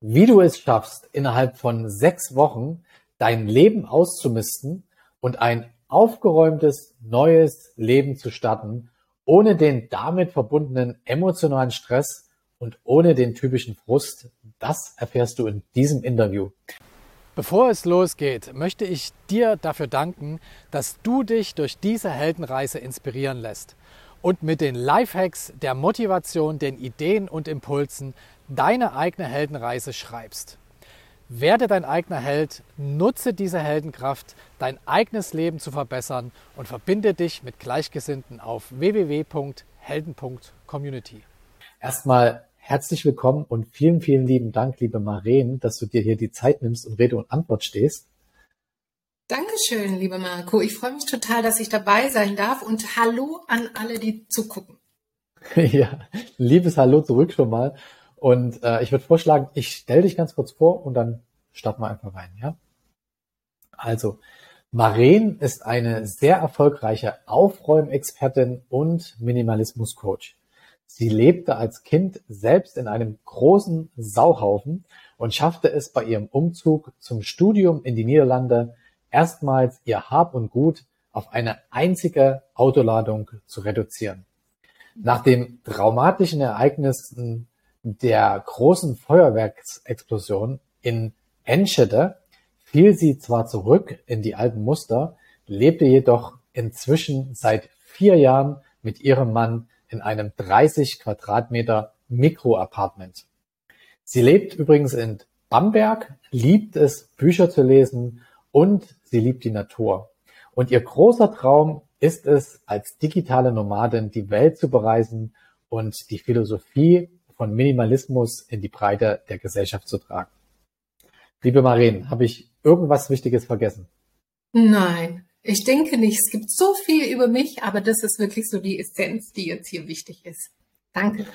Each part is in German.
wie du es schaffst, innerhalb von sechs Wochen dein Leben auszumisten und ein aufgeräumtes, neues Leben zu starten, ohne den damit verbundenen emotionalen Stress und ohne den typischen Frust, das erfährst du in diesem Interview. Bevor es losgeht, möchte ich dir dafür danken, dass du dich durch diese Heldenreise inspirieren lässt und mit den Lifehacks, der Motivation, den Ideen und Impulsen deine eigene Heldenreise schreibst. Werde dein eigener Held, nutze diese Heldenkraft, dein eigenes Leben zu verbessern und verbinde dich mit Gleichgesinnten auf www.helden.community. Erstmal herzlich willkommen und vielen, vielen lieben Dank, liebe Maren, dass du dir hier die Zeit nimmst und Rede und Antwort stehst. Dankeschön, lieber Marco. Ich freue mich total, dass ich dabei sein darf und hallo an alle, die zugucken. ja, liebes Hallo zurück schon mal. Und äh, ich würde vorschlagen, ich stelle dich ganz kurz vor und dann starten wir einfach rein, ja? Also, Maren ist eine sehr erfolgreiche Aufräumexpertin und Minimalismus-Coach. Sie lebte als Kind selbst in einem großen Sauhaufen und schaffte es bei ihrem Umzug zum Studium in die Niederlande erstmals ihr Hab und Gut auf eine einzige Autoladung zu reduzieren. Nach den traumatischen Ereignissen der großen Feuerwerksexplosion in Enschede fiel sie zwar zurück in die alten Muster, lebte jedoch inzwischen seit vier Jahren mit ihrem Mann in einem 30 Quadratmeter Mikroapartment. Sie lebt übrigens in Bamberg, liebt es, Bücher zu lesen und sie liebt die Natur. Und ihr großer Traum ist es, als digitale Nomadin die Welt zu bereisen und die Philosophie von Minimalismus in die Breite der Gesellschaft zu tragen. Liebe Maren, habe ich irgendwas Wichtiges vergessen? Nein, ich denke nicht. Es gibt so viel über mich, aber das ist wirklich so die Essenz, die jetzt hier wichtig ist. Danke.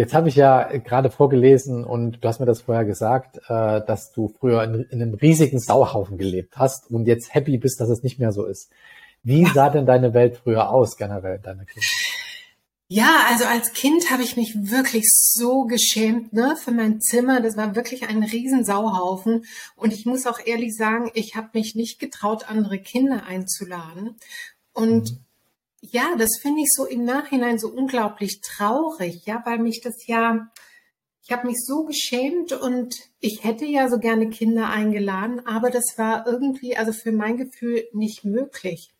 Jetzt habe ich ja gerade vorgelesen und du hast mir das vorher gesagt, äh, dass du früher in, in, einem riesigen Sauhaufen gelebt hast und jetzt happy bist, dass es nicht mehr so ist. Wie sah denn deine Welt früher aus, generell, deiner Kinder? Ja, also als Kind habe ich mich wirklich so geschämt ne, für mein Zimmer. Das war wirklich ein Riesensauhaufen. Und ich muss auch ehrlich sagen, ich habe mich nicht getraut, andere Kinder einzuladen. Und mhm. Ja, das finde ich so im Nachhinein so unglaublich traurig, ja, weil mich das ja, ich habe mich so geschämt und ich hätte ja so gerne Kinder eingeladen, aber das war irgendwie, also für mein Gefühl nicht möglich.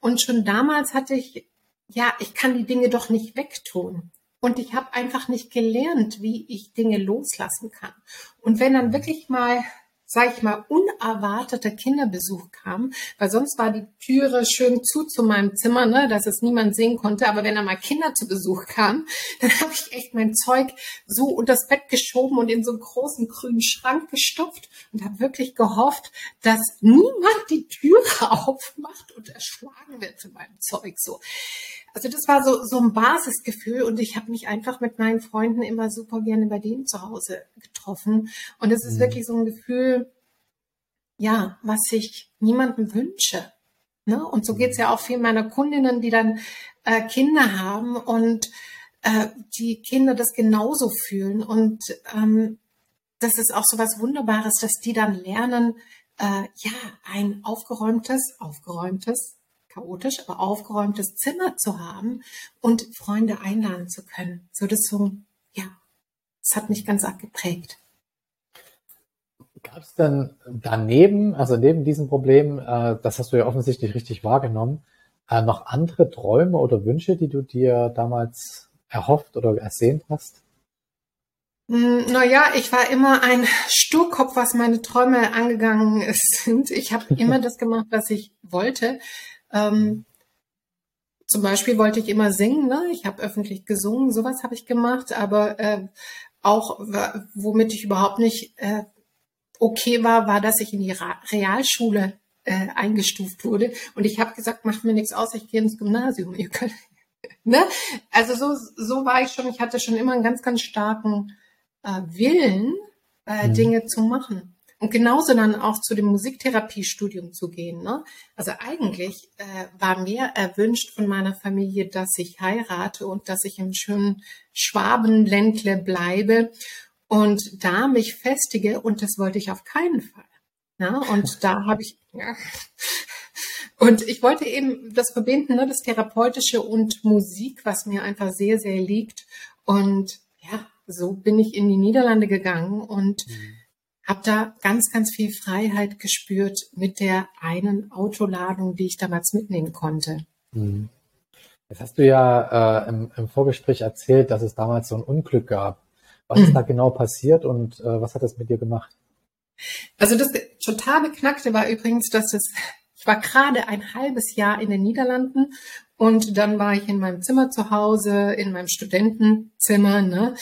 Und schon damals hatte ich ja, ich kann die Dinge doch nicht wegtun. Und ich habe einfach nicht gelernt, wie ich Dinge loslassen kann. Und wenn dann wirklich mal sag ich mal, unerwarteter Kinderbesuch kam, weil sonst war die Türe schön zu zu meinem Zimmer, ne, dass es niemand sehen konnte. Aber wenn da mal Kinder zu Besuch kamen, dann habe ich echt mein Zeug so unters Bett geschoben und in so einen großen grünen Schrank gestopft und habe wirklich gehofft, dass niemand die Türe aufmacht und erschlagen wird zu meinem Zeug so. Also das war so, so ein Basisgefühl und ich habe mich einfach mit meinen Freunden immer super gerne bei denen zu Hause getroffen. Und es ist mhm. wirklich so ein Gefühl, ja, was ich niemandem wünsche. Ne? Und so geht's mhm. ja auch vielen meiner Kundinnen, die dann äh, Kinder haben und äh, die Kinder das genauso fühlen. Und ähm, das ist auch so was Wunderbares, dass die dann lernen, äh, ja, ein aufgeräumtes, aufgeräumtes, chaotisch, aber aufgeräumtes Zimmer zu haben und Freunde einladen zu können. So das so, ja, das hat mich ganz arg geprägt. Gab es denn daneben, also neben diesem Problem, äh, das hast du ja offensichtlich richtig wahrgenommen, äh, noch andere Träume oder Wünsche, die du dir damals erhofft oder ersehnt hast? Hm, naja, ich war immer ein Sturkopf, was meine Träume angegangen sind. Ich habe immer das gemacht, was ich wollte. Ähm, zum Beispiel wollte ich immer singen, ne? ich habe öffentlich gesungen, sowas habe ich gemacht, aber äh, auch womit ich überhaupt nicht äh, okay war, war, dass ich in die Realschule äh, eingestuft wurde und ich habe gesagt, macht mir nichts aus, ich gehe ins Gymnasium. Ihr könnt, ne? Also so, so war ich schon, ich hatte schon immer einen ganz, ganz starken äh, Willen, äh, mhm. Dinge zu machen. Und genauso dann auch zu dem Musiktherapiestudium zu gehen. Ne? Also eigentlich äh, war mir erwünscht von meiner Familie, dass ich heirate und dass ich im schönen Schwabenländle bleibe. und da mich festige und das wollte ich auf keinen Fall. Ja, und da habe ich ja, und ich wollte eben das verbinden, ne, das Therapeutische und Musik, was mir einfach sehr, sehr liegt. Und ja, so bin ich in die Niederlande gegangen und mhm. Habe da ganz, ganz viel Freiheit gespürt mit der einen Autoladung, die ich damals mitnehmen konnte. Mhm. Jetzt hast du ja äh, im, im, Vorgespräch erzählt, dass es damals so ein Unglück gab. Was mhm. ist da genau passiert und äh, was hat das mit dir gemacht? Also das total Beknackte war übrigens, dass es ich war gerade ein halbes Jahr in den Niederlanden und dann war ich in meinem Zimmer zu Hause, in meinem Studentenzimmer, ne,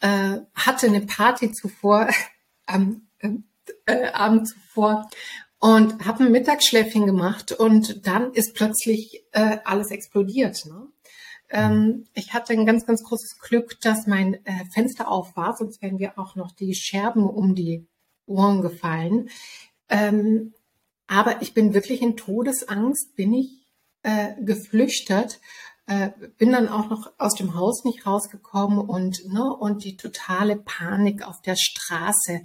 äh, hatte eine Party zuvor, am ähm, äh, Abend zuvor und habe ein Mittagsschläfchen gemacht und dann ist plötzlich äh, alles explodiert. Ne? Ähm, ich hatte ein ganz, ganz großes Glück, dass mein äh, Fenster auf war, sonst wären wir auch noch die Scherben um die Ohren gefallen. Ähm, aber ich bin wirklich in Todesangst, bin ich äh, geflüchtet, äh, bin dann auch noch aus dem Haus nicht rausgekommen und ne und die totale Panik auf der Straße.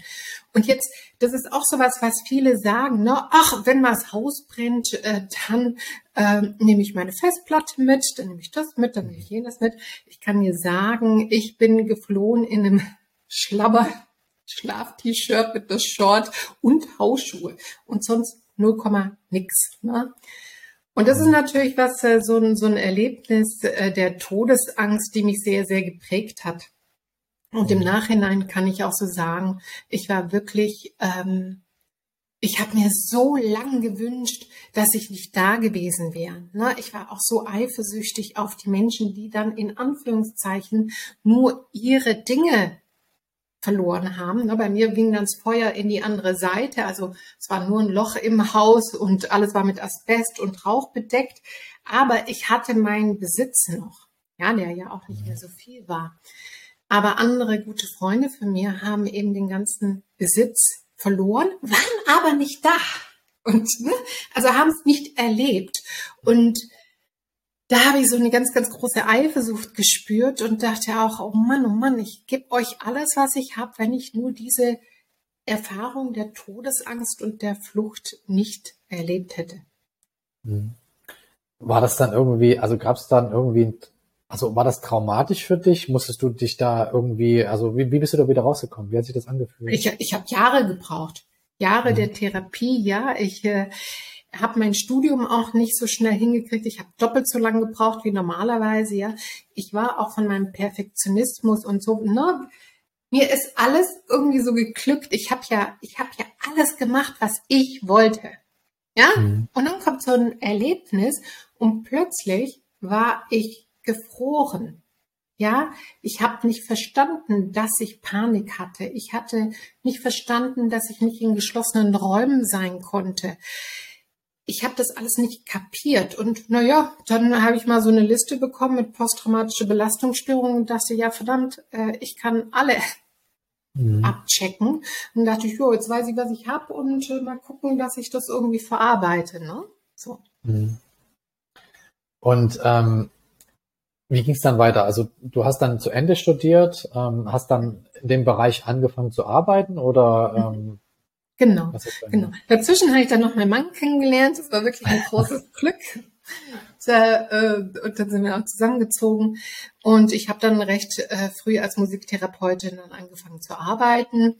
Und jetzt, das ist auch sowas, was viele sagen, ne, ach, wenn mal das Haus brennt, äh, dann äh, nehme ich meine Festplatte mit, dann nehme ich das mit, dann nehme ich jenes mit. Ich kann dir sagen, ich bin geflohen in einem Schlabber Schlaf-T-Shirt mit der Short und Hausschuhe und sonst 0, nix. Ne? Und das ist natürlich was, äh, so ein, so ein Erlebnis äh, der Todesangst, die mich sehr, sehr geprägt hat. Und im mhm. Nachhinein kann ich auch so sagen, ich war wirklich, ähm, ich habe mir so lang gewünscht, dass ich nicht da gewesen wäre. Ne? Ich war auch so eifersüchtig auf die Menschen, die dann in Anführungszeichen nur ihre Dinge verloren haben. Ne, bei mir ging dann das Feuer in die andere Seite. Also es war nur ein Loch im Haus und alles war mit Asbest und Rauch bedeckt. Aber ich hatte meinen Besitz noch, ja, der ja auch nicht mehr so viel war. Aber andere gute Freunde von mir haben eben den ganzen Besitz verloren, waren aber nicht da. Und ne, also haben es nicht erlebt. Und da habe ich so eine ganz, ganz große Eifersucht gespürt und dachte auch, oh Mann, oh Mann, ich gebe euch alles, was ich habe, wenn ich nur diese Erfahrung der Todesangst und der Flucht nicht erlebt hätte. Hm. War das dann irgendwie, also gab es dann irgendwie, also war das traumatisch für dich? Musstest du dich da irgendwie, also wie, wie bist du da wieder rausgekommen? Wie hat sich das angefühlt? Ich, ich habe Jahre gebraucht. Jahre mhm. der Therapie, ja. Ich äh, habe mein Studium auch nicht so schnell hingekriegt. Ich habe doppelt so lange gebraucht wie normalerweise. Ja, ich war auch von meinem Perfektionismus und so. Ne, mir ist alles irgendwie so geglückt. Ich habe ja, ich habe ja alles gemacht, was ich wollte. Ja, mhm. und dann kommt so ein Erlebnis und plötzlich war ich gefroren. Ja, ich habe nicht verstanden, dass ich Panik hatte. Ich hatte nicht verstanden, dass ich nicht in geschlossenen Räumen sein konnte ich habe das alles nicht kapiert. Und naja, dann habe ich mal so eine Liste bekommen mit posttraumatische Belastungsstörungen und dachte, ja verdammt, äh, ich kann alle mhm. abchecken. Und dachte ich, jo, jetzt weiß ich, was ich habe und äh, mal gucken, dass ich das irgendwie verarbeite. Ne? So. Mhm. Und ähm, wie ging es dann weiter? Also du hast dann zu Ende studiert, ähm, hast dann in dem Bereich angefangen zu arbeiten oder ähm, Genau, genau. Dazwischen habe ich dann noch meinen Mann kennengelernt. Das war wirklich ein großes Glück. Da, äh, und dann sind wir auch zusammengezogen. Und ich habe dann recht äh, früh als Musiktherapeutin dann angefangen zu arbeiten.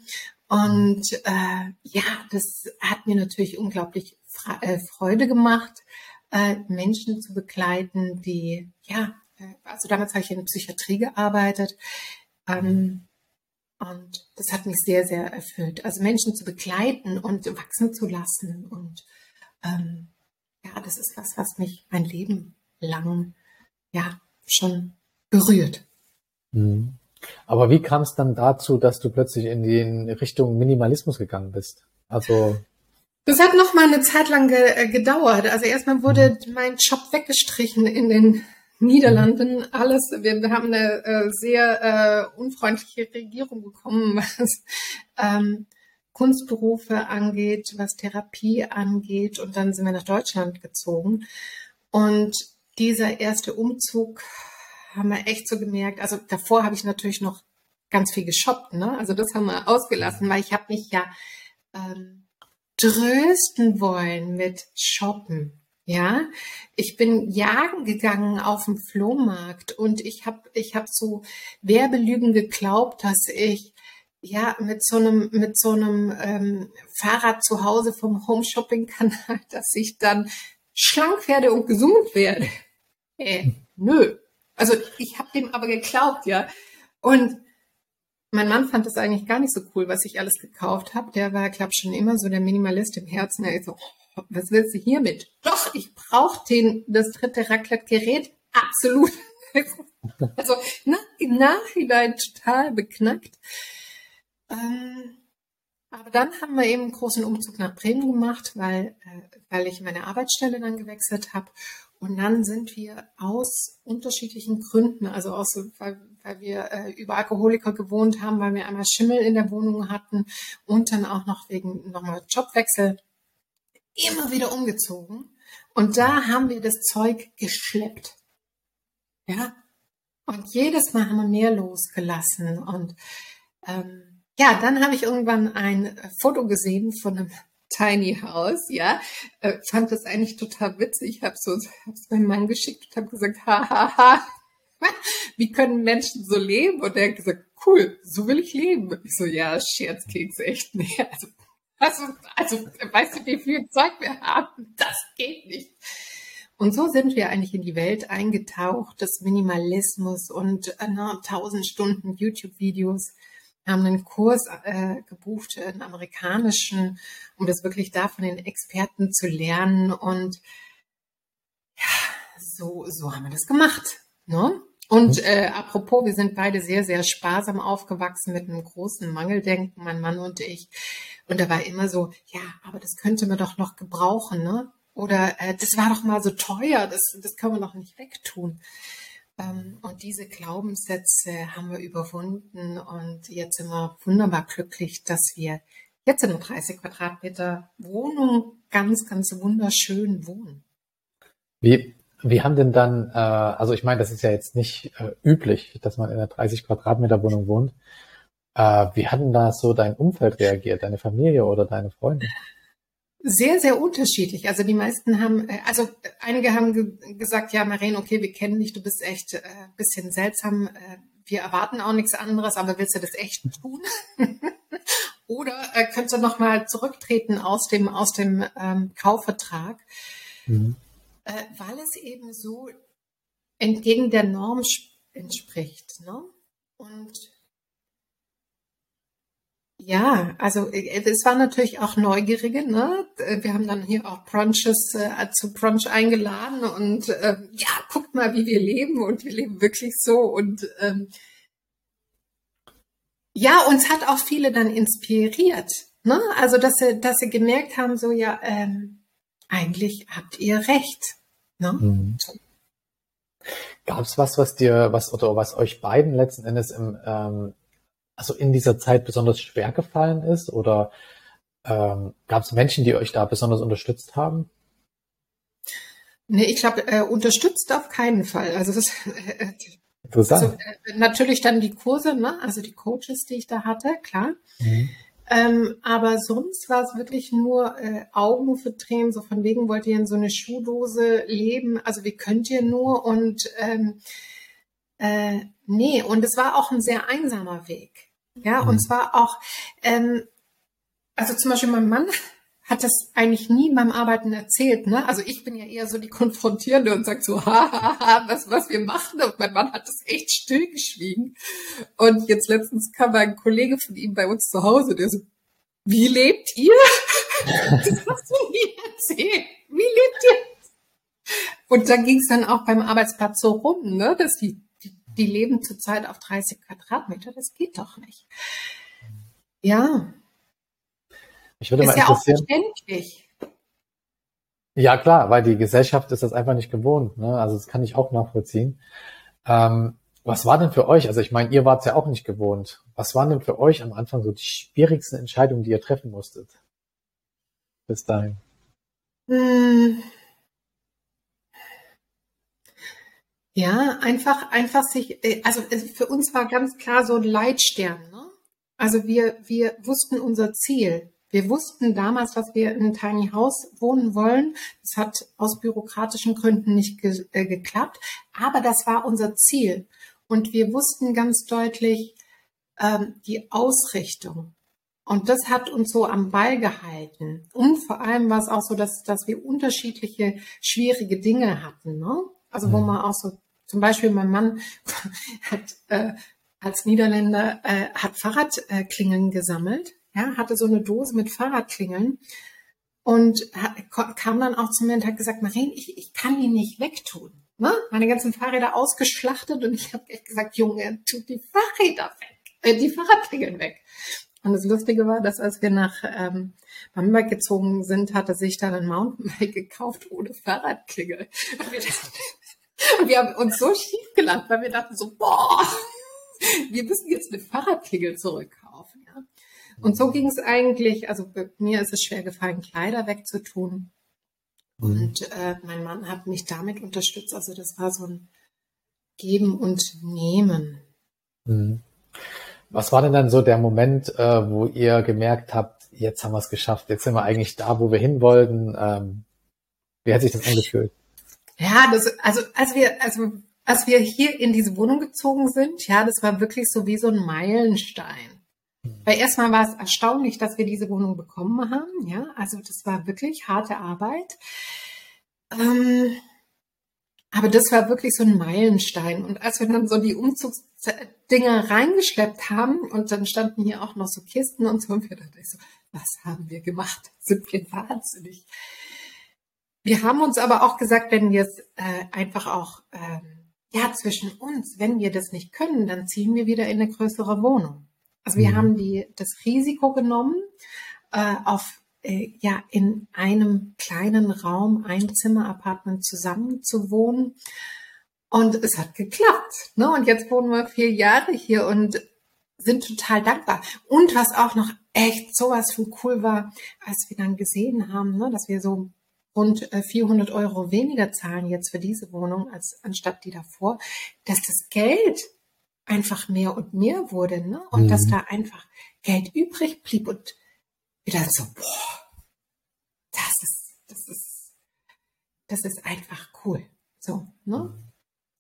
Und äh, ja, das hat mir natürlich unglaublich äh, Freude gemacht, äh, Menschen zu begleiten, die, ja, äh, also damals habe ich in der Psychiatrie gearbeitet. Ähm, und das hat mich sehr, sehr erfüllt. Also Menschen zu begleiten und wachsen zu lassen. Und ähm, ja, das ist was, was mich mein Leben lang ja schon berührt. Mhm. Aber wie kam es dann dazu, dass du plötzlich in die Richtung Minimalismus gegangen bist? Also das hat noch mal eine Zeit lang ge äh, gedauert. Also erstmal wurde mhm. mein Job weggestrichen in den Niederlanden alles. Wir, wir haben eine äh, sehr äh, unfreundliche Regierung bekommen, was ähm, Kunstberufe angeht, was Therapie angeht. Und dann sind wir nach Deutschland gezogen. Und dieser erste Umzug haben wir echt so gemerkt. Also davor habe ich natürlich noch ganz viel geshoppt, ne? Also das haben wir ausgelassen, weil ich habe mich ja ähm, trösten wollen mit Shoppen. Ja, ich bin jagen gegangen auf dem Flohmarkt und ich habe ich hab so Werbelügen geglaubt, dass ich ja mit so einem mit so einem ähm, Fahrrad zu Hause vom Home Shopping Kanal, dass ich dann schlank werde und gesund werde. Äh, nö. Also ich habe dem aber geglaubt, ja. Und mein Mann fand das eigentlich gar nicht so cool, was ich alles gekauft habe. Der war, glaube schon immer so der Minimalist im Herzen. Er ist so, was willst du hiermit? Doch, ich brauche den das dritte Raclette-Gerät. Absolut. also na, im Nachhinein total beknackt. Ähm, aber dann haben wir eben einen großen Umzug nach Bremen gemacht, weil, äh, weil ich meine Arbeitsstelle dann gewechselt habe. Und dann sind wir aus unterschiedlichen Gründen, also aus, weil, weil wir äh, über Alkoholiker gewohnt haben, weil wir einmal Schimmel in der Wohnung hatten und dann auch noch wegen nochmal Jobwechsel, immer wieder umgezogen. Und da haben wir das Zeug geschleppt. Ja. Und jedes Mal haben wir mehr losgelassen. Und ähm, ja, dann habe ich irgendwann ein Foto gesehen von einem Tiny House, ja, äh, fand das eigentlich total witzig. Ich habe so, hab's meinem Mann geschickt und habe gesagt, ha, ha, ha, wie können Menschen so leben? Und er hat gesagt, cool, so will ich leben. Ich so, ja, Scherzkeks, echt, nee, also, also, also, weißt du, wie viel Zeug wir haben? Das geht nicht. Und so sind wir eigentlich in die Welt eingetaucht, des Minimalismus und äh, na, tausend Stunden YouTube-Videos haben einen Kurs äh, gebucht, einen amerikanischen, um das wirklich da von den Experten zu lernen. Und ja, so, so haben wir das gemacht. Ne? Und mhm. äh, apropos, wir sind beide sehr, sehr sparsam aufgewachsen mit einem großen Mangeldenken, mein Mann und ich. Und da war immer so, ja, aber das könnte man doch noch gebrauchen, ne? Oder äh, das war doch mal so teuer, das, das können wir doch nicht wegtun. Ähm, und diese Glaubenssätze haben wir überwunden und jetzt sind wir wunderbar glücklich, dass wir jetzt in einer 30 Quadratmeter Wohnung ganz, ganz wunderschön wohnen. Wie, wie haben denn dann, äh, also ich meine, das ist ja jetzt nicht äh, üblich, dass man in einer 30 Quadratmeter Wohnung wohnt. Äh, wie hat denn da so dein Umfeld reagiert, deine Familie oder deine Freunde? Sehr, sehr unterschiedlich. Also die meisten haben, äh, also einige haben ge gesagt, ja, Maren, okay, wir kennen dich, du bist echt äh, bisschen seltsam. Äh, wir erwarten auch nichts anderes, aber willst du das echt tun? Oder äh, könntest du nochmal zurücktreten aus dem, aus dem ähm, Kaufvertrag? Mhm. Äh, weil es eben so entgegen der Norm entspricht. Ne? Und ja, also äh, es waren natürlich auch Neugierige. Ne? Äh, wir haben dann hier auch Brunches äh, zu Brunch eingeladen und äh, ja, guckt mal, wie wir leben und wir leben wirklich so und ähm, ja, uns hat auch viele dann inspiriert. Ne? Also dass sie, dass sie gemerkt haben, so ja, ähm, eigentlich habt ihr recht. Ne? Mhm. Gab es was, was dir, was oder was euch beiden letzten Endes im ähm, also in dieser Zeit besonders schwer gefallen ist? Oder ähm, gab es Menschen, die euch da besonders unterstützt haben? Nee, ich glaube, äh, unterstützt auf keinen Fall. Also das äh, Interessant. Also, äh, natürlich dann die Kurse, ne? also die Coaches, die ich da hatte, klar. Mhm. Ähm, aber sonst war es wirklich nur äh, Augen verdrehen, so von wegen wollt ihr in so eine Schuhdose leben, also wie könnt ihr nur und ähm, äh, nee, und es war auch ein sehr einsamer Weg. Ja, mhm. und zwar auch, ähm, also zum Beispiel mein Mann hat das eigentlich nie beim Arbeiten erzählt. Ne? Also ich bin ja eher so die Konfrontierende und sagt so, ha, ha, ha, was, was wir machen. Und mein Mann hat das echt stillgeschwiegen. Und jetzt letztens kam ein Kollege von ihm bei uns zu Hause, der so, wie lebt ihr? das hast du nie erzählt. Wie lebt ihr? Und da ging es dann auch beim Arbeitsplatz so rum, ne? dass die die leben zurzeit auf 30 Quadratmeter. Das geht doch nicht. Ja. Ich würde ist mal ja auch verständlich. Ja, klar, weil die Gesellschaft ist das einfach nicht gewohnt. Ne? Also das kann ich auch nachvollziehen. Ähm, was war denn für euch? Also ich meine, ihr wart es ja auch nicht gewohnt. Was waren denn für euch am Anfang so die schwierigsten Entscheidungen, die ihr treffen musstet? Bis dahin. Hm. Ja, einfach, einfach sich, äh, also für uns war ganz klar so ein Leitstern. Ne? Also wir, wir wussten unser Ziel. Wir wussten damals, dass wir in einem Tiny House wohnen wollen. Das hat aus bürokratischen Gründen nicht ge äh, geklappt, aber das war unser Ziel. Und wir wussten ganz deutlich ähm, die Ausrichtung. Und das hat uns so am Ball gehalten. Und vor allem war es auch so, dass, dass wir unterschiedliche schwierige Dinge hatten. Ne? Also wo mhm. man auch so, zum Beispiel mein Mann hat äh, als Niederländer äh, hat Fahrradklingeln gesammelt, ja, hatte so eine Dose mit Fahrradklingeln und kam dann auch zu mir und hat gesagt, Marien, ich, ich kann die nicht wegtun. Ne? Meine ganzen Fahrräder ausgeschlachtet und ich habe echt gesagt, Junge, tut die Fahrräder weg, äh, die Fahrradklingeln weg. Und das Lustige war, dass als wir nach ähm, Bamberg gezogen sind, hatte sich dann ein Mountainbike gekauft ohne Fahrradklingel. Und wir, dachten, und wir haben uns so schief gelacht, weil wir dachten so, boah, wir müssen jetzt eine Fahrradklingel zurückkaufen. Und so ging es eigentlich, also mir ist es schwer gefallen, Kleider wegzutun. Mhm. Und äh, mein Mann hat mich damit unterstützt. Also das war so ein Geben und Nehmen. Mhm. Was war denn dann so der Moment, äh, wo ihr gemerkt habt, jetzt haben wir es geschafft, jetzt sind wir eigentlich da, wo wir hin wollten? Ähm, wie hat sich das angefühlt? Ja, das, also als wir, also als wir hier in diese Wohnung gezogen sind, ja, das war wirklich so wie so ein Meilenstein. Weil erstmal war es erstaunlich, dass wir diese Wohnung bekommen haben, ja, also das war wirklich harte Arbeit. Ähm, aber das war wirklich so ein Meilenstein. Und als wir dann so die Umzugsdinger reingeschleppt haben und dann standen hier auch noch so Kisten und so, und wir dachten so, was haben wir gemacht? Sind wir wahnsinnig? Wir haben uns aber auch gesagt, wenn wir es äh, einfach auch, ähm, ja, zwischen uns, wenn wir das nicht können, dann ziehen wir wieder in eine größere Wohnung. Also wir mhm. haben die, das Risiko genommen, äh, auf äh, ja in einem kleinen Raum, ein Zimmer-Apartment zusammen zu wohnen. Und es hat geklappt. Ne? Und jetzt wohnen wir vier Jahre hier und sind total dankbar. Und was auch noch echt sowas von cool war, als wir dann gesehen haben, ne, dass wir so rund 400 äh, Euro weniger zahlen jetzt für diese Wohnung als anstatt die davor, dass das Geld einfach mehr und mehr wurde, ne? Und mhm. dass da einfach Geld übrig blieb und wieder so, boah, das ist, das ist, das ist einfach cool. So, ne?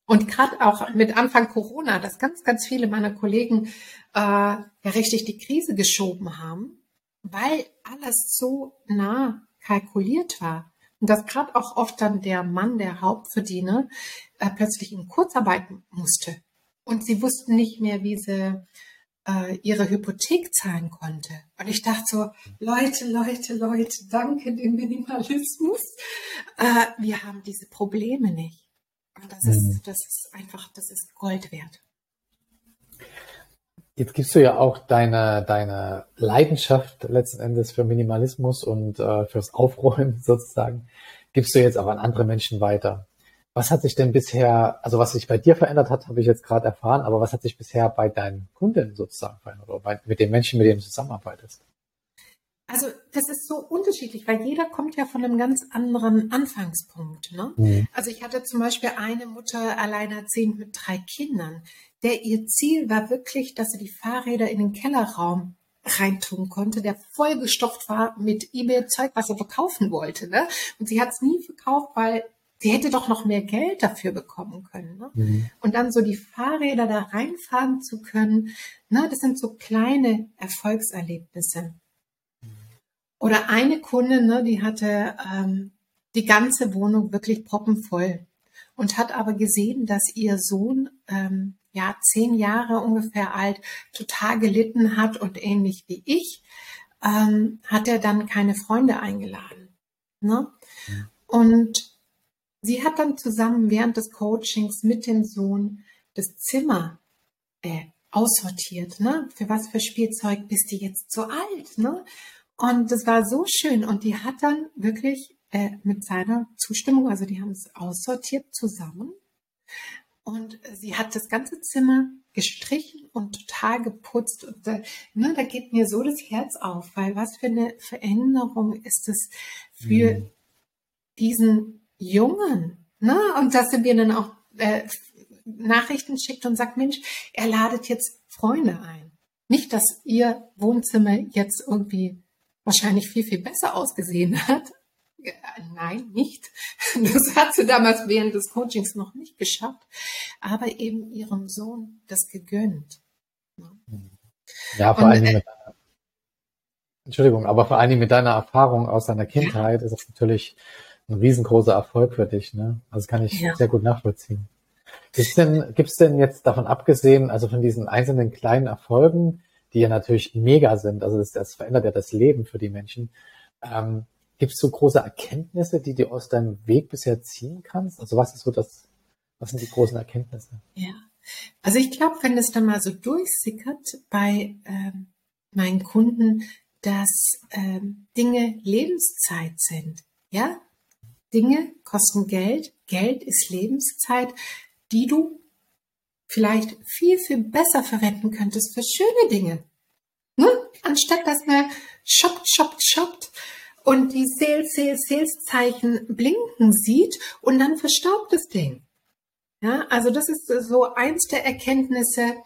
Und gerade auch mit Anfang Corona, dass ganz, ganz viele meiner Kollegen äh, ja richtig die Krise geschoben haben, weil alles so nah kalkuliert war. Und dass gerade auch oft dann der Mann, der Hauptverdiener, äh, plötzlich in Kurzarbeit musste. Und sie wussten nicht mehr, wie sie äh, ihre Hypothek zahlen konnte. Und ich dachte so, Leute, Leute, Leute, danke dem Minimalismus. Äh, wir haben diese Probleme nicht. Und das ist, mhm. das ist einfach, das ist Gold wert. Jetzt gibst du ja auch deine, deine Leidenschaft letzten Endes für Minimalismus und äh, fürs Aufräumen sozusagen, gibst du jetzt auch an andere Menschen weiter. Was hat sich denn bisher, also was sich bei dir verändert hat, habe ich jetzt gerade erfahren, aber was hat sich bisher bei deinen Kunden sozusagen verändert oder bei, mit den Menschen, mit denen du zusammenarbeitest? Also das ist so unterschiedlich, weil jeder kommt ja von einem ganz anderen Anfangspunkt. Ne? Mhm. Also ich hatte zum Beispiel eine Mutter alleinerziehend mit drei Kindern, der ihr Ziel war wirklich, dass sie die Fahrräder in den Kellerraum reintun konnte, der vollgestopft war mit E-Mail-Zeug, was sie verkaufen wollte. Ne? Und sie hat es nie verkauft, weil sie hätte doch noch mehr Geld dafür bekommen können. Ne? Mhm. Und dann so die Fahrräder da reinfahren zu können, ne, das sind so kleine Erfolgserlebnisse. Oder eine Kunde, ne, die hatte ähm, die ganze Wohnung wirklich proppenvoll und hat aber gesehen, dass ihr Sohn ähm, ja zehn Jahre ungefähr alt total gelitten hat und ähnlich wie ich ähm, hat er dann keine Freunde eingeladen. Ne? Mhm. Und Sie hat dann zusammen während des Coachings mit dem Sohn das Zimmer äh, aussortiert. Ne? Für was für Spielzeug bist du jetzt so alt? Ne? Und das war so schön. Und die hat dann wirklich äh, mit seiner Zustimmung, also die haben es aussortiert zusammen. Und sie hat das ganze Zimmer gestrichen und total geputzt. Und da, ne, da geht mir so das Herz auf, weil was für eine Veränderung ist es für mhm. diesen Jungen. Ne? Und das sind wir dann auch äh, Nachrichten schickt und sagt, Mensch, er ladet jetzt Freunde ein. Nicht, dass ihr Wohnzimmer jetzt irgendwie wahrscheinlich viel, viel besser ausgesehen hat. Äh, nein, nicht. Das hat sie damals während des Coachings noch nicht geschafft. Aber eben ihrem Sohn das gegönnt. Ja, vor allem äh, mit deiner, Entschuldigung, aber vor allem mit deiner Erfahrung aus deiner Kindheit ist das natürlich ein riesengroßer Erfolg für dich, ne? Also kann ich ja. sehr gut nachvollziehen. Gibt's denn, gibt's denn jetzt davon abgesehen, also von diesen einzelnen kleinen Erfolgen, die ja natürlich mega sind, also das, das verändert ja das Leben für die Menschen, ähm, Gibt es so große Erkenntnisse, die du aus deinem Weg bisher ziehen kannst? Also was ist so das, was sind die großen Erkenntnisse? Ja, also ich glaube, wenn es dann mal so durchsickert bei ähm, meinen Kunden, dass ähm, Dinge Lebenszeit sind, ja, Dinge kosten Geld, Geld ist Lebenszeit, die du vielleicht viel, viel besser verwenden könntest für schöne Dinge. Ne? Anstatt dass man shoppt, shoppt, shoppt und die Sales, Sales, Sales Zeichen blinken sieht und dann verstaubt das Ding. Ja, also das ist so eins der Erkenntnisse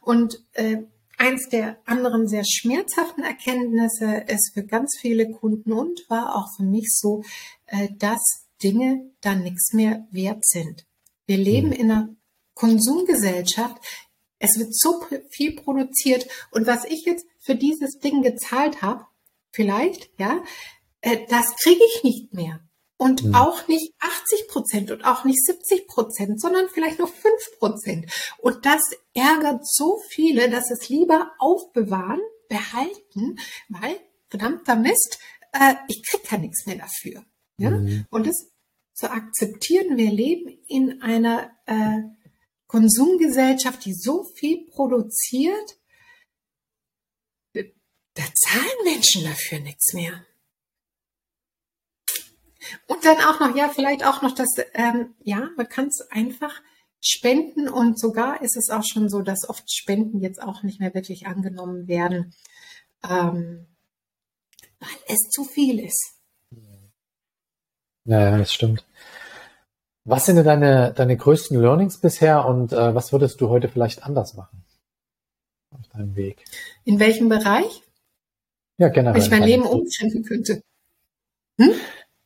und äh, eins der anderen sehr schmerzhaften Erkenntnisse ist für ganz viele Kunden und war auch für mich so, äh, dass Dinge dann nichts mehr wert sind. Wir leben mhm. in einer Konsumgesellschaft. Es wird so viel produziert und was ich jetzt für dieses Ding gezahlt habe, vielleicht, ja, äh, das kriege ich nicht mehr. Und mhm. auch nicht 80 Prozent und auch nicht 70 Prozent, sondern vielleicht nur 5 Prozent. Und das ärgert so viele, dass es lieber aufbewahren, behalten, weil, verdammter Mist, äh, ich krieg ja nichts mehr dafür. Ja? Mhm. Und das zu akzeptieren, wir leben in einer äh, Konsumgesellschaft, die so viel produziert, da zahlen Menschen dafür nichts mehr. Und dann auch noch, ja, vielleicht auch noch das, ähm, ja, man kann es einfach spenden und sogar ist es auch schon so, dass oft Spenden jetzt auch nicht mehr wirklich angenommen werden, ähm, weil es zu viel ist. Ja, ja, das stimmt. Was sind denn deine, deine größten Learnings bisher und äh, was würdest du heute vielleicht anders machen auf deinem Weg? In welchem Bereich? Ja, generell. Wenn ich mein Leben umstellen könnte. Hm?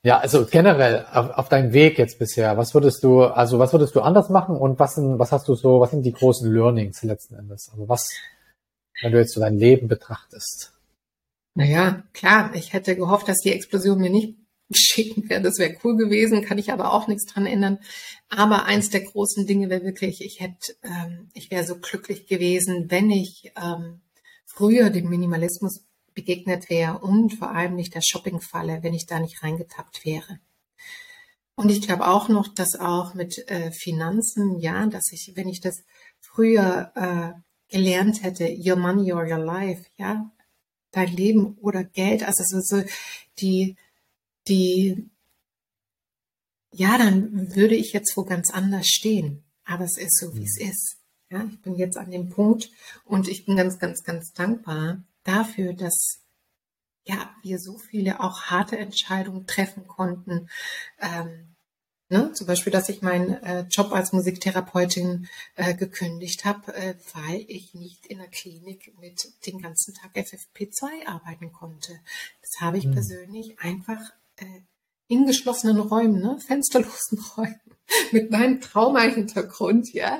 Ja, also generell auf, auf deinem Weg jetzt bisher, was würdest du, also was würdest du anders machen und was sind, was hast du so, was sind die großen Learnings letzten Endes? Also was, wenn du jetzt so dein Leben betrachtest? Naja, klar, ich hätte gehofft, dass die Explosion mir nicht geschickt wäre. Das wäre cool gewesen, kann ich aber auch nichts dran ändern. Aber eins der großen Dinge wäre wirklich, ich hätte, ähm, ich wäre so glücklich gewesen, wenn ich ähm, früher dem Minimalismus begegnet wäre und vor allem nicht der Shoppingfalle, wenn ich da nicht reingetappt wäre. Und ich glaube auch noch, dass auch mit äh, Finanzen, ja, dass ich, wenn ich das früher äh, gelernt hätte, your money or your life, ja, dein Leben oder Geld, also so, so die, die, ja, dann würde ich jetzt wo ganz anders stehen. Aber es ist so, wie es mhm. ist. Ja, ich bin jetzt an dem Punkt und ich bin ganz, ganz, ganz dankbar, dafür, dass ja, wir so viele auch harte Entscheidungen treffen konnten. Ähm, ne? Zum Beispiel, dass ich meinen äh, Job als Musiktherapeutin äh, gekündigt habe, äh, weil ich nicht in der Klinik mit den ganzen Tag FFP2 arbeiten konnte. Das habe ich mhm. persönlich einfach äh, in geschlossenen Räumen, ne? fensterlosen Räumen, mit meinem Trauma-Hintergrund, ja,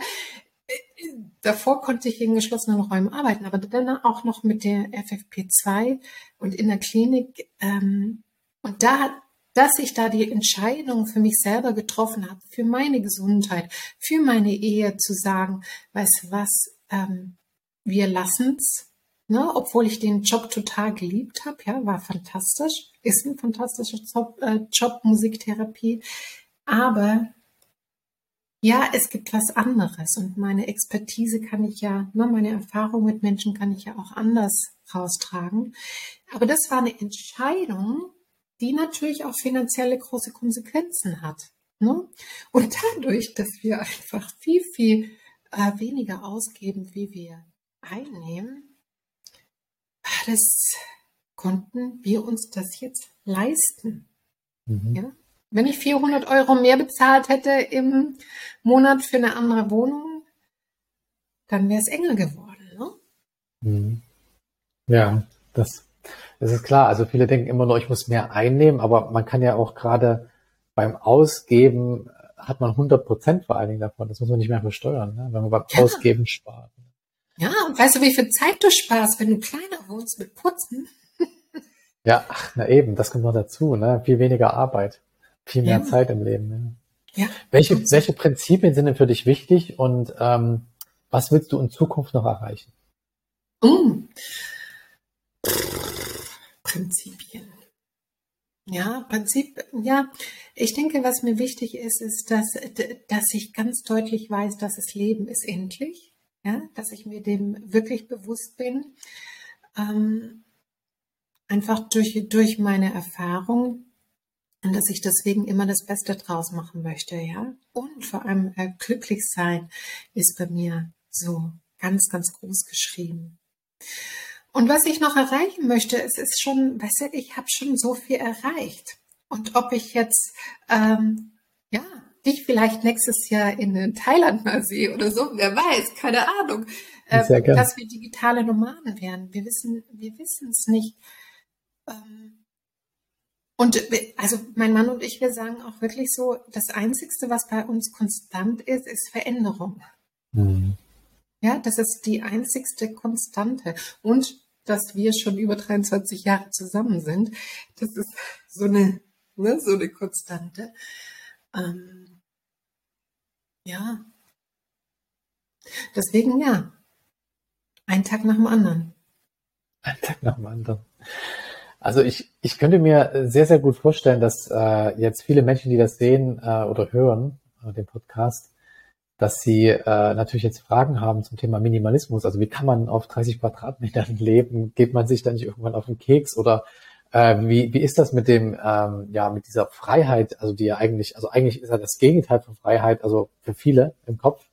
davor konnte ich in geschlossenen Räumen arbeiten, aber dann auch noch mit der FFP2 und in der Klinik. Ähm, und da, dass ich da die Entscheidung für mich selber getroffen habe, für meine Gesundheit, für meine Ehe zu sagen, weißt was, ähm, wir lassen's, ne, obwohl ich den Job total geliebt habe, ja, war fantastisch, ist ein fantastischer Job, äh, Job Musiktherapie, aber ja, es gibt was anderes und meine Expertise kann ich ja, ne, meine Erfahrung mit Menschen kann ich ja auch anders raustragen. Aber das war eine Entscheidung, die natürlich auch finanzielle große Konsequenzen hat. Ne? Und dadurch, dass wir einfach viel, viel äh, weniger ausgeben, wie wir einnehmen, das konnten wir uns das jetzt leisten. Mhm. Ja? Wenn ich 400 Euro mehr bezahlt hätte im Monat für eine andere Wohnung, dann wäre es enger geworden. Ne? Mhm. Ja, das, das ist klar. Also viele denken immer nur, ich muss mehr einnehmen, aber man kann ja auch gerade beim Ausgeben hat man 100 Prozent vor allen Dingen davon. Das muss man nicht mehr versteuern, ne? wenn man beim ja. Ausgeben spart. Ja, und weißt du, wie viel Zeit du sparst, wenn du kleiner wohnst mit Putzen? ja, ach, na eben, das kommt noch dazu. Ne? Viel weniger Arbeit, viel mehr ja. Zeit im Leben. Ne? Ja. Welche, welche Prinzipien sind denn für dich wichtig und ähm, was willst du in Zukunft noch erreichen? Mm. Prinzipien. Ja, Prinzip, ja. Ich denke, was mir wichtig ist, ist, dass, dass ich ganz deutlich weiß, dass das Leben ist endlich. Ja, dass ich mir dem wirklich bewusst bin. Ähm, einfach durch, durch meine Erfahrung und dass ich deswegen immer das Beste draus machen möchte, ja. Und vor allem äh, glücklich sein ist bei mir so ganz, ganz groß geschrieben. Und was ich noch erreichen möchte, es ist schon, weißt du, ich habe schon so viel erreicht. Und ob ich jetzt, ähm, ja, dich vielleicht nächstes Jahr in Thailand mal sehe oder so, wer weiß, keine Ahnung, äh, dass wir digitale Nomaden werden. Wir wissen, wir wissen es nicht. Ähm, und also mein Mann und ich, wir sagen auch wirklich so, das Einzigste, was bei uns konstant ist, ist Veränderung. Mhm. Ja, das ist die einzigste Konstante. Und dass wir schon über 23 Jahre zusammen sind, das ist so eine, ne, so eine Konstante. Ähm, ja. Deswegen ja. Ein Tag nach dem anderen. Ein Tag nach dem anderen. Also ich, ich könnte mir sehr, sehr gut vorstellen, dass äh, jetzt viele Menschen, die das sehen äh, oder hören, äh, den Podcast, dass sie äh, natürlich jetzt Fragen haben zum Thema Minimalismus. Also wie kann man auf 30 Quadratmetern leben? Geht man sich da nicht irgendwann auf den Keks? Oder äh, wie, wie ist das mit dem, ähm, ja, mit dieser Freiheit, also die ja eigentlich, also eigentlich ist ja das Gegenteil von Freiheit, also für viele im Kopf,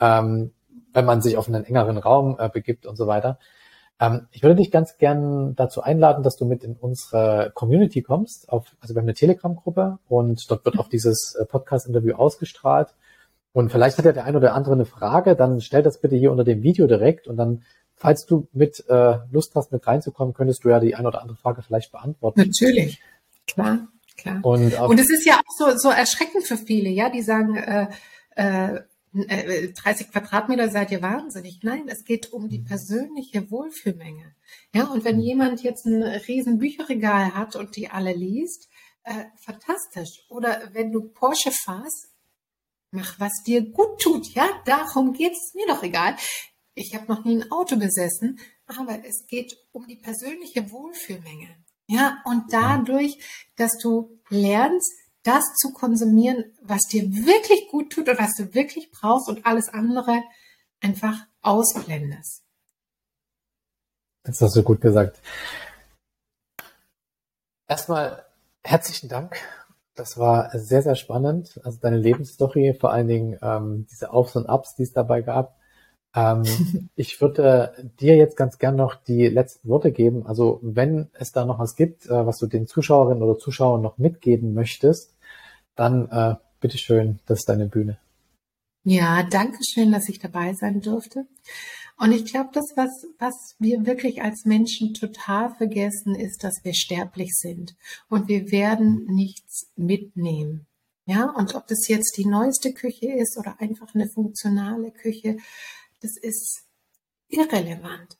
ähm, wenn man sich auf einen engeren Raum äh, begibt und so weiter. Ähm, ich würde dich ganz gern dazu einladen, dass du mit in unsere Community kommst. Auf, also wir haben eine Telegram-Gruppe und dort wird auch dieses äh, Podcast-Interview ausgestrahlt. Und vielleicht hat ja der ein oder andere eine Frage, dann stell das bitte hier unter dem Video direkt und dann, falls du mit äh, Lust hast, mit reinzukommen, könntest du ja die ein oder andere Frage vielleicht beantworten. Natürlich, klar, klar. Und, äh, und es ist ja auch so, so erschreckend für viele, ja, die sagen, äh, äh, 30 äh, Quadratmeter seid ihr wahnsinnig. Nein, es geht um die persönliche Wohlfühlmenge. Ja, und wenn jemand jetzt ein riesen Bücherregal hat und die alle liest, äh, fantastisch. Oder wenn du Porsche fahrst, mach was dir gut tut. Ja, darum geht's mir doch egal. Ich habe noch nie ein Auto besessen, aber es geht um die persönliche Wohlfühlmenge. Ja, und dadurch, dass du lernst, das zu konsumieren, was dir wirklich gut tut und was du wirklich brauchst und alles andere einfach ausblendest. Das hast du gut gesagt. Erstmal herzlichen Dank. Das war sehr, sehr spannend. Also deine Lebensstory, vor allen Dingen ähm, diese Aufs und Ups, die es dabei gab. Ähm, ich würde dir jetzt ganz gern noch die letzten Worte geben. Also wenn es da noch was gibt, äh, was du den Zuschauerinnen oder Zuschauern noch mitgeben möchtest, dann äh, bitteschön, das ist deine Bühne. Ja, danke schön, dass ich dabei sein durfte. Und ich glaube, das, was, was wir wirklich als Menschen total vergessen, ist, dass wir sterblich sind und wir werden nichts mitnehmen. Ja, und ob das jetzt die neueste Küche ist oder einfach eine funktionale Küche, das ist irrelevant.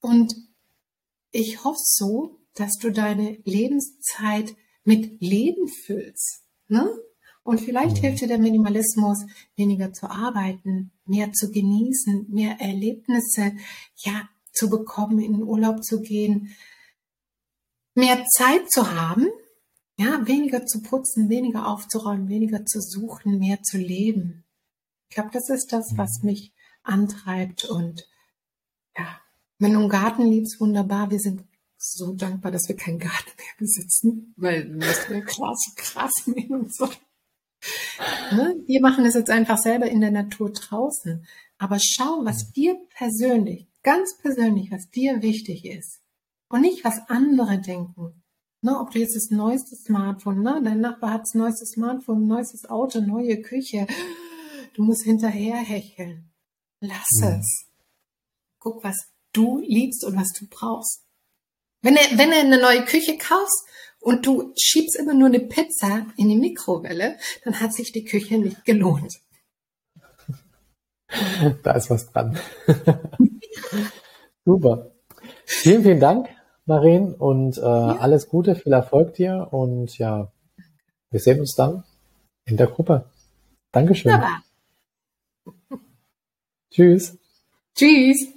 Und ich hoffe so, dass du deine Lebenszeit mit Leben füllst. Ne? Und vielleicht mhm. hilft dir der Minimalismus, weniger zu arbeiten, mehr zu genießen, mehr Erlebnisse, ja, zu bekommen, in den Urlaub zu gehen, mehr Zeit zu haben, ja, weniger zu putzen, weniger aufzuräumen, weniger zu suchen, mehr zu leben. Ich glaube, das ist das, was mhm. mich antreibt und ja, wenn du einen Garten liebst, wunderbar. Wir sind so dankbar, dass wir keinen Garten mehr besitzen, weil wir müssen ja krass, krass nehmen und so. Ne? Wir machen es jetzt einfach selber in der Natur draußen. Aber schau, was dir persönlich, ganz persönlich, was dir wichtig ist. Und nicht, was andere denken. Ne, ob du jetzt das neueste Smartphone, ne? dein Nachbar hat das neueste Smartphone, neuestes Auto, neue Küche. Du musst hinterher hecheln. Lass mhm. es. Guck, was du liebst und was du brauchst. Wenn er, wenn er eine neue Küche kaufst und du schiebst immer nur eine Pizza in die Mikrowelle, dann hat sich die Küche nicht gelohnt. Da ist was dran. Super. Vielen, vielen Dank, Maren, und äh, ja. alles Gute, viel Erfolg dir und ja, wir sehen uns dann in der Gruppe. Dankeschön. Ja. Tschüss. Tschüss.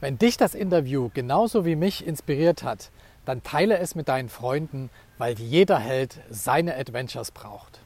Wenn dich das Interview genauso wie mich inspiriert hat, dann teile es mit deinen Freunden, weil jeder Held seine Adventures braucht.